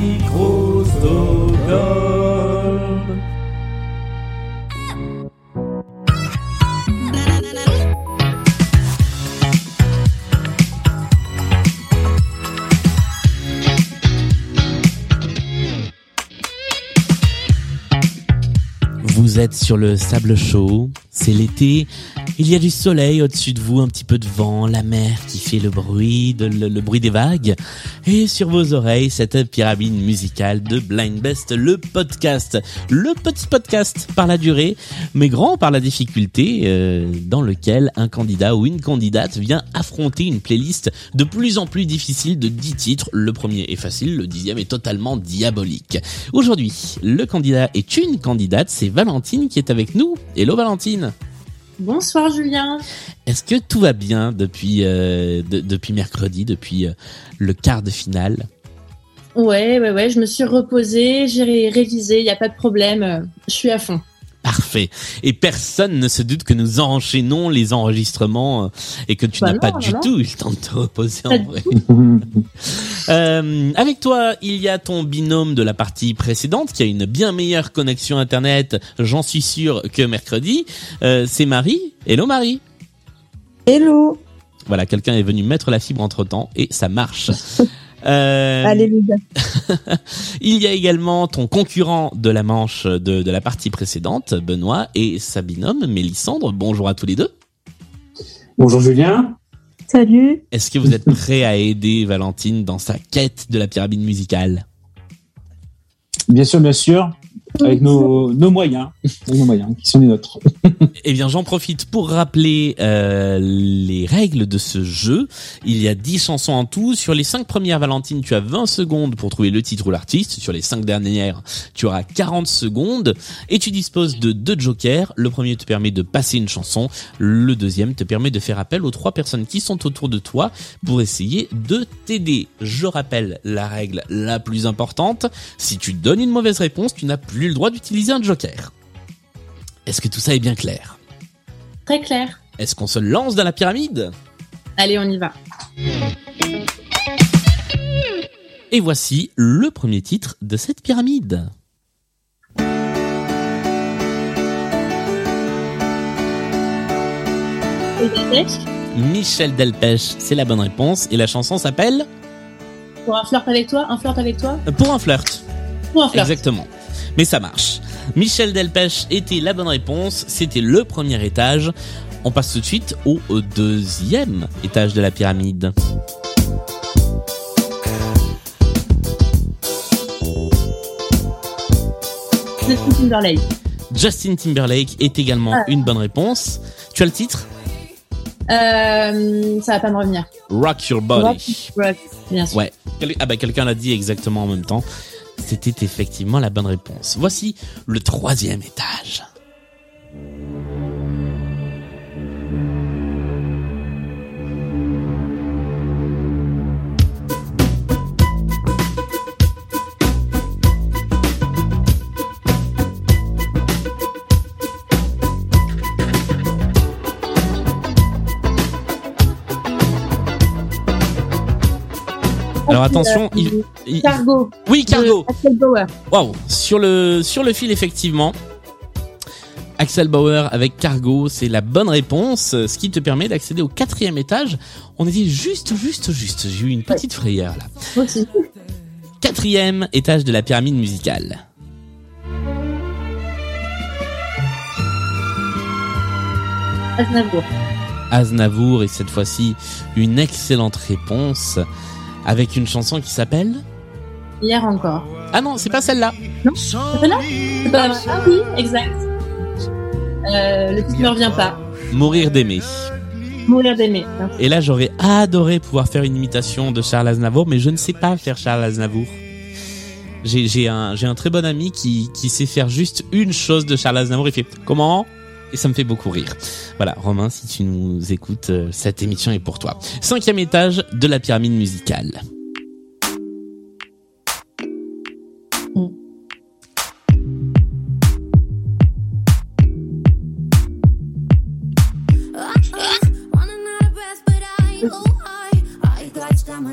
micro Stockholm. Êtes sur le sable chaud, c'est l'été, il y a du soleil au-dessus de vous, un petit peu de vent, la mer qui fait le bruit, de, le, le bruit des vagues, et sur vos oreilles cette pyramide musicale de Blind Best, le podcast, le petit podcast par la durée, mais grand par la difficulté, euh, dans lequel un candidat ou une candidate vient affronter une playlist de plus en plus difficile de 10 titres. Le premier est facile, le dixième est totalement diabolique. Aujourd'hui, le candidat est une candidate, c'est Valentine qui est avec nous. Hello Valentine Bonsoir Julien. Est-ce que tout va bien depuis euh, de- depuis mercredi, depuis euh, le quart de finale? Ouais, ouais, ouais, je me suis reposée, j'ai ré- révisé, il n'y a pas de problème, euh, je suis à fond. Parfait. Et personne ne se doute que nous enchaînons les enregistrements euh, et que tu Bah n'as non, pas non, du non. tout eu le temps de te reposer en vrai. Euh, avec toi, il y a ton binôme de la partie précédente qui a une bien meilleure connexion internet, j'en suis sûr, que mercredi. Euh, c'est Marie. Hello Marie. Hello Voilà, quelqu'un est venu mettre la fibre entre temps et ça marche. Euh, Alléluia. il y a également ton concurrent de la manche de, de la partie précédente, Benoît, et sa binôme, Mélissandre. Bonjour à tous les deux. Bonjour Julien. Salut Est-ce que vous êtes prêts à aider Valentine dans sa quête de la pyramide musicale? Bien sûr, bien sûr, avec nos, nos moyens, avec nos moyens qui sont les nôtres. Eh bien, j'en profite pour rappeler euh, les règles de ce jeu. Il y a 10 chansons en tout. Sur les 5 premières, Valentine, tu as 20 secondes pour trouver le titre ou l'artiste. Sur les 5 dernières, tu auras 40 secondes. Et tu disposes de deux jokers. Le premier te permet de passer une chanson. Le deuxième te permet de faire appel aux trois personnes qui sont autour de toi pour essayer de t'aider. Je rappelle la règle la plus importante. Si tu donnes une mauvaise réponse, tu n'as plus le droit d'utiliser un joker. Est-ce que tout ça est bien clair? Très clair. Est-ce qu'on se lance dans la pyramide? Allez, on y va. Et voici le premier titre de cette pyramide. Michel Delpech, c'est la bonne réponse. Et la chanson s'appelle pour un flirt avec toi, un flirt avec toi, Pour un flirt. pour un flirt. Exactement. Mais ça marche. Michel Delpech était la bonne réponse. C'était le premier étage. On passe tout de suite au deuxième étage de la pyramide. Justin Timberlake. Justin Timberlake est également Ah. une bonne réponse. Tu as le titre? Euh, ça va pas me revenir. Rock Your Body. Rock, bien sûr. Ouais. Ah bah quelqu'un l'a dit exactement en même temps. C'était effectivement la bonne réponse. Voici le troisième étage. Alors attention, Euh, il- il- Cargo. oui Cargo. de Axel Bauer. Waouh, sur le sur le fil effectivement. Axel Bauer avec Cargo, c'est la bonne réponse, ce qui te permet d'accéder au quatrième étage. On était juste, juste, juste. J'ai eu une petite frayeur là. Moi aussi. Quatrième étage de la pyramide musicale. Aznavour. Aznavour et cette fois-ci une excellente réponse avec une chanson qui s'appelle Hier encore. Ah non, c'est pas celle-là. C'est là C'est pas là Ah oui, exact. Euh, le titre ne revient pas. Mourir d'aimer. Mourir d'aimer. Et là, j'aurais adoré pouvoir faire une imitation de Charles Aznavour, mais je ne sais pas faire Charles Aznavour. J'ai un un très bon ami qui qui sait faire juste une chose de Charles Aznavour. Il fait comment? Et ça me fait beaucoup rire. Voilà, Romain, si tu nous écoutes, euh, cette émission est pour toi. Cinquième étage de la pyramide musicale.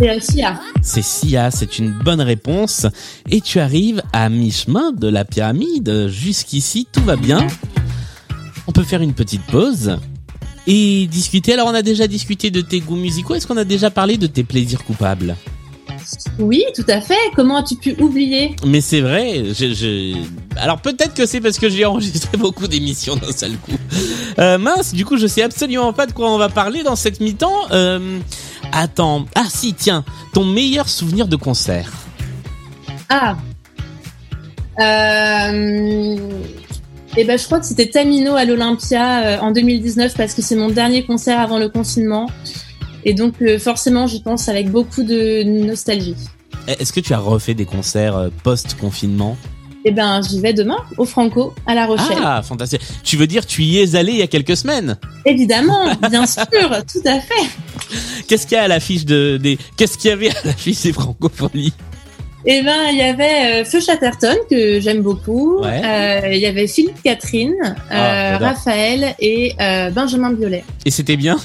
C'est euh, Sia. C'est Sia, c'est une bonne réponse. Et tu arrives à mi-chemin de la pyramide. Jusqu'ici, tout va bien. On peut faire une petite pause et discuter. Alors, on a déjà discuté de tes goûts musicaux. Est-ce qu'on a déjà parlé de tes plaisirs coupables? Oui, tout à fait. Comment as-tu pu oublier? Mais c'est vrai. Je, je... Alors peut-être que c'est parce que j'ai enregistré beaucoup d'émissions d'un seul coup. Euh, mince, du coup, je sais absolument pas de quoi on va parler dans cette mi-temps. Euh, attends. Ah si, tiens. Ton meilleur souvenir de concert Ah. Euh... Eh ben, je crois que c'était Tamino à l'Olympia euh, en 2019 parce que c'est mon dernier concert avant le confinement. Et donc, euh, forcément, j'y pense avec beaucoup de nostalgie. Est-ce que tu as refait des concerts euh, post-confinement? Eh ben, j'y vais demain au Franco à La Rochelle. Ah, fantastique. Tu veux dire tu y es allé il y a quelques semaines? Évidemment, bien sûr, tout à fait. Qu'est-ce qu'il y a à l'affiche de des Qu'est-ce qu'il y avait à l'affiche des francophonies Eh ben, il y avait euh, Feu Chatterton que j'aime beaucoup. Ouais. Euh, Il y avait Philippe Catherine, euh, Ah. Raphaël et Benjamin Biolay. Et c'était bien?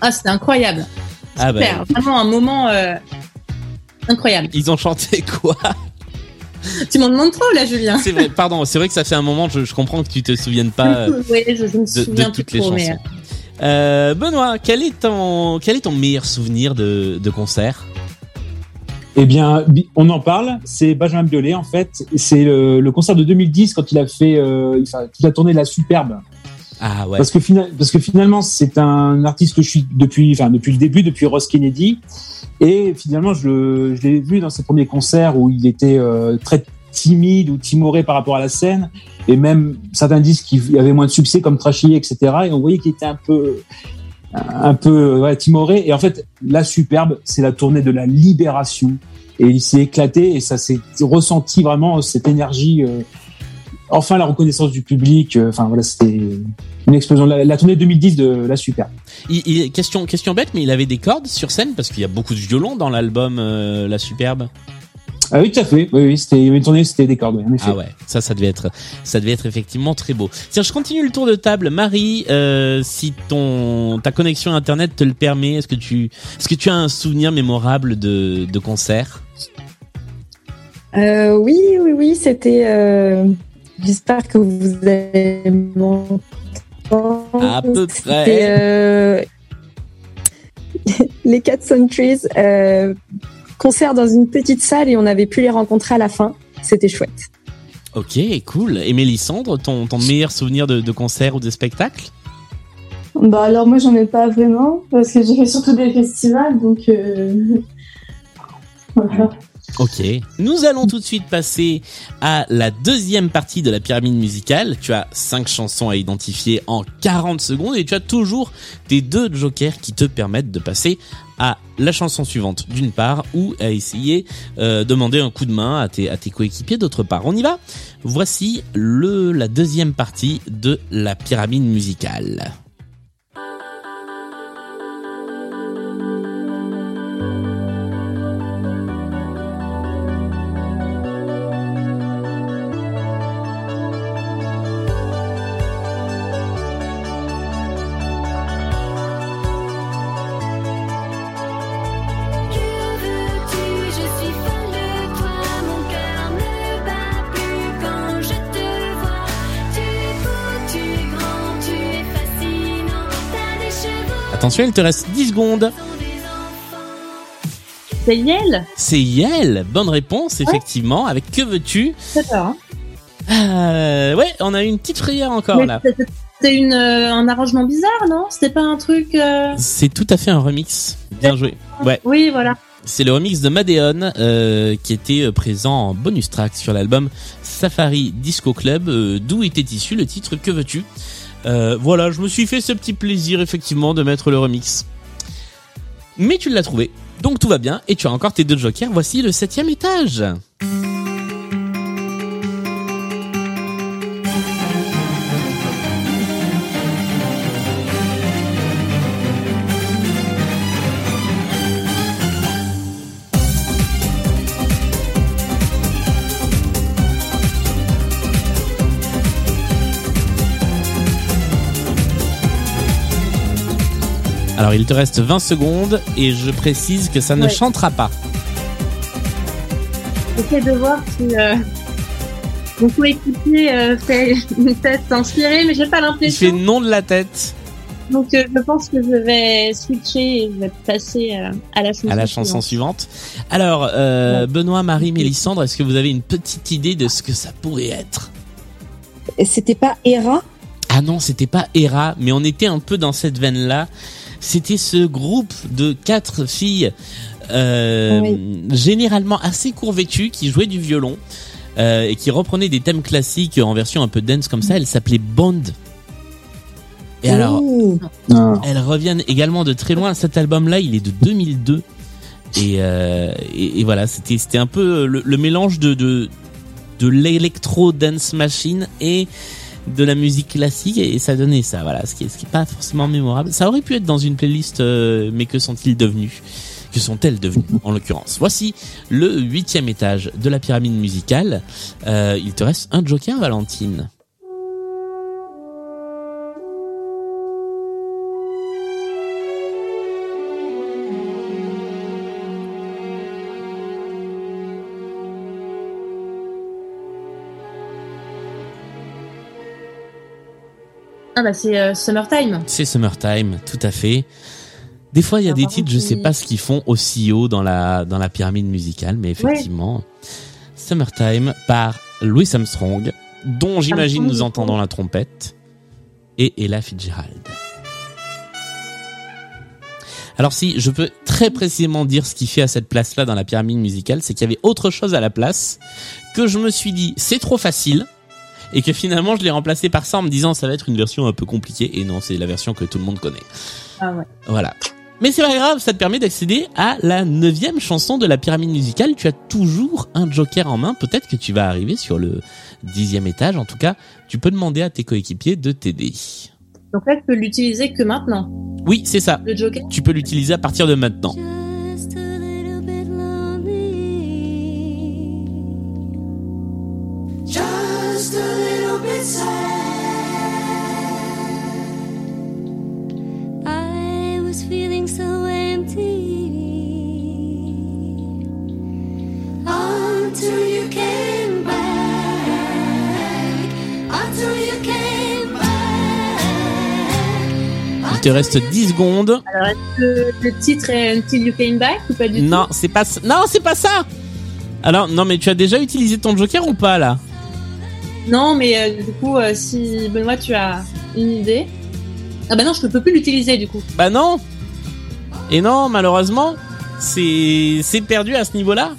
Ah, c'était incroyable. Ah bah, Super, vraiment un moment incroyable. ils ont chanté quoi? Tu m'en demandes trop là, Julien. C'est vrai, pardon, c'est vrai que ça fait un moment, je, je comprends que tu te souviennes pas euh, oui, je, je me souviens de toutes les trop, mais chansons. Euh, Benoît, quel est ton quel est ton meilleur souvenir de, de concert? Eh bien, bi- on en parle. C'est Benjamin Biolay, en fait. C'est le, le concert de 2010 quand il a fait euh, enfin, la tournée de la Superbe. Ah ouais. Parce que, parce que finalement, c'est un artiste que je suis depuis, enfin, depuis le début, depuis Ross Kennedy. Et finalement, je, l'ai vu dans ses premiers concerts où il était euh, très timide ou timoré par rapport à la scène. Et même certains disques qui avaient moins de succès, comme Trashy, etc. Et on voyait qu'il était un peu, un peu ouais, timoré. Et en fait, la superbe, c'est la tournée de la libération. Et il s'est éclaté et ça s'est ressenti vraiment cette énergie. euh, enfin, la reconnaissance du public. euh, Enfin voilà, c'était une explosion. La, tournée 2010 de la superbe. Question question bête, mais il avait des cordes sur scène parce qu'il y a beaucoup de violons dans l'album euh, La Superbe. Ah oui, tout à fait. Oui, oui, c'était il y avait une tournée, c'était des cordes, oui, en effet. Ah ouais, ça, ça devait être, ça devait être effectivement très beau. Tiens, je continue le tour de table. Marie, euh, si ton ta connexion internet te le permet, est-ce que tu, est-ce que tu as un souvenir mémorable de, de concert? Euh, oui, oui, oui, c'était. euh, J'espère que vous allez. À peu près. euh, les Cats on Trees, euh, concert dans une petite salle et on avait pu les rencontrer à la fin. C'était chouette. Ok, cool. Et Mélissandre, ton, ton meilleur souvenir de, de concert ou de spectacle? Bah alors moi j'en ai pas vraiment parce que j'ai fait surtout des festivals donc euh... voilà. Ok. Nous allons tout de suite passer à la deuxième partie de la pyramide musicale. Tu as cinq chansons à identifier en 40 secondes et tu as toujours tes deux jokers qui te permettent de passer à la chanson suivante d'une part ou à essayer euh, demander un coup de main à tes, à tes coéquipiers d'autre part. On y va Voici le, la deuxième partie de la pyramide musicale. Attention, il te reste 10 secondes. C'est Yel C'est Yel. Bonne réponse, effectivement. Avec Que veux-tu? C'est ça. hein. Euh, Ouais, on a une petite frayeur encore Mais là. c'était- une, euh, un arrangement bizarre, non? C'était pas un truc. euh, C'est tout à fait un remix. Bien joué. Ouais, Oui, voilà. c'est le remix de Madeon euh, qui était euh, présent en bonus track sur l'album Safari Disco Club, d'où était issu le titre Que veux-tu? Euh, Voilà, je me suis fait ce petit plaisir effectivement de mettre le remix. Mais tu l'as trouvé, donc tout va bien et tu as encore tes deux jokers. Voici le septième étage. Alors il te reste 20 secondes et je précise que ça ne Ouais. chantera pas. J'essaie de voir si euh, mon coéquipier euh, fait une tête inspirée, mais j'ai pas Il fait l'impression. non de la tête Donc euh, je pense que je vais switcher et je vais passer euh, à la chanson. à la chanson suivante. suivante. Alors euh, Benoît, Marie, Mélissandre, est-ce que vous avez une petite idée de ce que ça pourrait être? C'était pas Hera? Ah non, c'était pas Hera, mais on était un peu dans cette veine-là. C'était ce groupe de quatre filles, euh, généralement assez court vêtues, qui jouaient du violon euh, et qui reprenaient des thèmes classiques en version un peu dance comme ça. Elles s'appelaient Bond. Et alors. Ah. elles reviennent également de très loin. Cet album-là, il est de 2002. Et, euh, et, et voilà, c'était c'était un peu le, le mélange de de, de l'électro dance machine et de la musique classique et ça donnait ça. Voilà, ce qui est pas forcément mémorable. Ça aurait pu être dans une playlist, euh, mais que sont-ils devenus? Que sont-elles devenues en l'occurrence? Voici le huitième étage de la pyramide musicale. Euh, il te reste un joker, Valentine. Ah bah c'est euh, Summertime. C'est Summertime, tout à fait. Des fois, il y a Ah, des titres, je sais pas ce qu'ils font aussi haut dans la dans la pyramide musicale, mais effectivement, Summertime par Louis Armstrong, dont j'imagine nous entendons la trompette, et Ella Fitzgerald. Alors si je peux très précisément dire ce qui fait à cette place-là dans la pyramide musicale, c'est qu'il y avait autre chose à la place que je me suis dit c'est trop facile et que finalement je l'ai remplacé par ça en me disant ça va être une version un peu compliquée et non c'est la version que tout le monde connaît. Ah ouais. Voilà. Mais c'est pas grave, ça te permet d'accéder à la neuvième chanson de la pyramide musicale. Tu as toujours un joker en main. Peut-être que tu vas arriver sur le dixième étage. En tout cas, tu peux demander à tes coéquipiers de t'aider. Donc là, je peux l'utiliser que maintenant. Oui, c'est ça. Le Joker. Tu peux l'utiliser à partir de maintenant. Te reste 10 secondes. Alors, est-ce que le titre est Until You Came Back ou pas du tout Non, c'est pas ça. Non, c'est pas ça. Alors, non, mais tu as déjà utilisé ton joker ou pas là? Non, mais euh, du coup, euh, si Benoît, tu as une idée. Ah bah non, je ne peux plus l'utiliser du coup. Bah non. Et non, malheureusement, c'est perdu à ce niveau-là.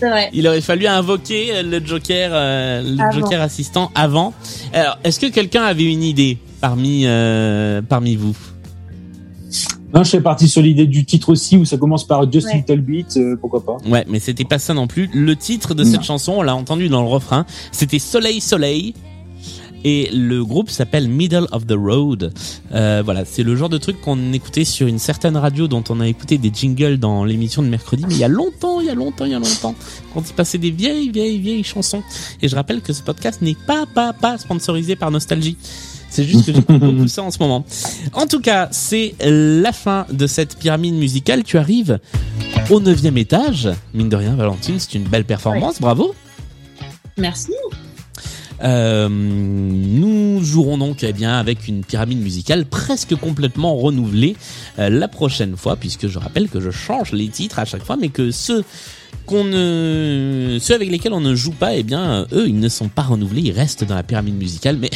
Vrai. Il aurait fallu invoquer le Joker, euh, le Avant. Joker assistant avant. Alors, est-ce que quelqu'un avait une idée? Parmi euh, parmi vous Non, je suis parti sur l'idée du titre aussi où ça commence par Just Ouais. Little Bit, euh, pourquoi pas. Ouais, mais c'était pas ça non plus. Le titre de Non. cette chanson, on l'a entendu dans le refrain, c'était Soleil Soleil. Et le groupe s'appelle Middle of the Road. Euh, voilà, c'est le genre de truc qu'on écoutait sur une certaine radio dont on a écouté des jingles dans l'émission de mercredi, mais il y a longtemps, il y a longtemps, il y a longtemps, quand il passait des vieilles, vieilles, vieilles chansons. Et je rappelle que ce podcast n'est pas, pas, pas sponsorisé par Nostalgie. C'est juste que j'écoute beaucoup ça en ce moment. En tout cas, c'est la fin de cette pyramide musicale. Tu arrives au neuvième étage. Mine de rien, Valentine, c'est une belle performance. Bravo. Merci. Euh, nous jouerons donc eh bien avec une pyramide musicale presque complètement renouvelée euh, la prochaine fois, puisque je rappelle que je change les titres à chaque fois, mais que ceux qu'on ne, ceux avec lesquels on ne joue pas, eh bien eux, ils ne sont pas renouvelés, ils restent dans la pyramide musicale, mais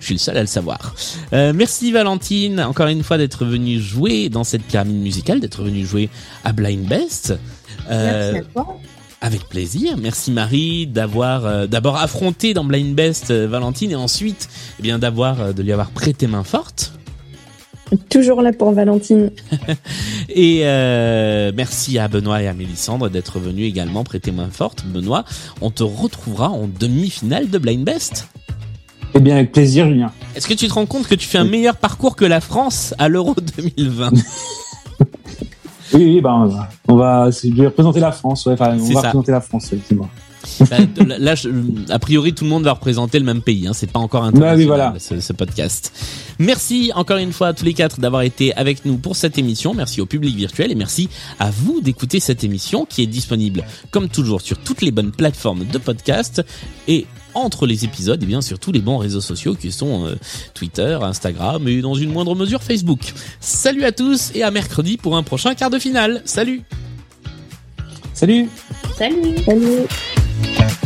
je suis le seul à le savoir. Euh, merci Valentine, encore une fois d'être venue jouer dans cette pyramide musicale, d'être venue jouer à Blind Best. Euh, Merci à toi. avec plaisir. Merci Marie d'avoir euh, d'abord affronté dans Blind Best euh, Valentine et ensuite eh bien d'avoir euh, de lui avoir prêté main forte. Toujours là pour Valentine. Et euh, merci à Benoît et à Mélissandre d'être venus également prêter main forte. Benoît, on te retrouvera en demi-finale de Blind Best. Eh bien, avec plaisir, Julien. Est-ce que tu te rends compte que tu fais un meilleur parcours que la France à l'Euro 2020 Oui, oui, ben, on va, je vais représenter la France, ouais, enfin, on va ça. représenter la France, effectivement. Bah, là, je- a priori, tout le monde va représenter le même pays. Hein. C'est pas encore Bah international oui, voilà. ce, ce podcast. Merci encore une fois à tous les quatre d'avoir été avec nous pour cette émission. Merci au public virtuel et merci à vous d'écouter cette émission qui est disponible comme toujours sur toutes les bonnes plateformes de podcast et entre les épisodes et bien sur tous les bons réseaux sociaux qui sont euh, Twitter, Instagram et dans une moindre mesure Facebook. Salut à tous et à mercredi pour un prochain quart de finale. Salut Salut Salut Salut.